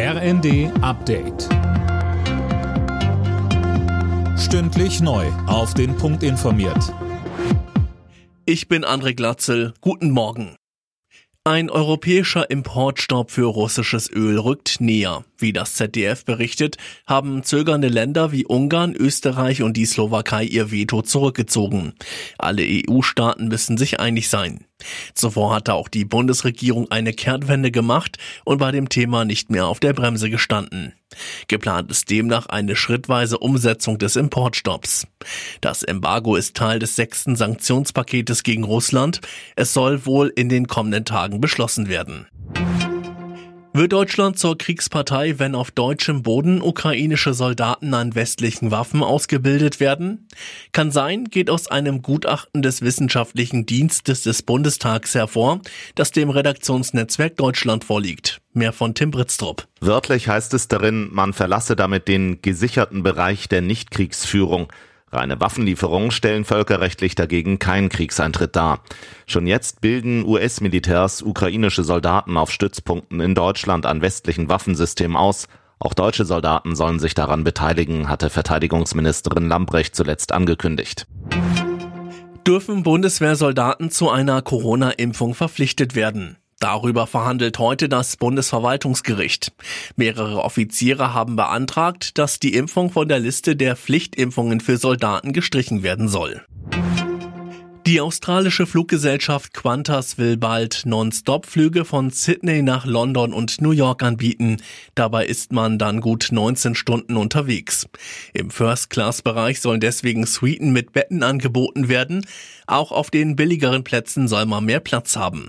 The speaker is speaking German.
RND Update. Stündlich neu. Auf den Punkt informiert. Ich bin André Glatzel. Guten Morgen. Ein europäischer Importstopp für russisches Öl rückt näher. Wie das ZDF berichtet, haben zögernde Länder wie Ungarn, Österreich und die Slowakei ihr Veto zurückgezogen. Alle EU-Staaten müssen sich einig sein. Zuvor hatte auch die Bundesregierung eine Kehrtwende gemacht und bei dem Thema nicht mehr auf der Bremse gestanden. Geplant ist demnach eine schrittweise Umsetzung des Importstopps. Das Embargo ist Teil des sechsten Sanktionspaketes gegen Russland. Es soll wohl in den kommenden Tagen beschlossen werden. Wird Deutschland zur Kriegspartei, wenn auf deutschem Boden ukrainische Soldaten an westlichen Waffen ausgebildet werden? Kann sein, geht aus einem Gutachten des Wissenschaftlichen Dienstes des Bundestags hervor, das dem Redaktionsnetzwerk Deutschland vorliegt. Mehr von Tim Britztrup. Wörtlich heißt es darin, man verlasse damit den gesicherten Bereich der Nichtkriegsführung. Reine Waffenlieferungen stellen völkerrechtlich dagegen keinen Kriegseintritt dar. Schon jetzt bilden US-Militärs ukrainische Soldaten auf Stützpunkten in Deutschland an westlichen Waffensystemen aus. Auch deutsche Soldaten sollen sich daran beteiligen, hatte Verteidigungsministerin Lambrecht zuletzt angekündigt. Dürfen Bundeswehrsoldaten zu einer Corona-Impfung verpflichtet werden? Darüber verhandelt heute das Bundesverwaltungsgericht. Mehrere Offiziere haben beantragt, dass die Impfung von der Liste der Pflichtimpfungen für Soldaten gestrichen werden soll. Die australische Fluggesellschaft Qantas will bald Non-Stop-Flüge von Sydney nach London und New York anbieten. Dabei ist man dann gut 19 Stunden unterwegs. Im First-Class-Bereich sollen deswegen Suiten mit Betten angeboten werden. Auch auf den billigeren Plätzen soll man mehr Platz haben.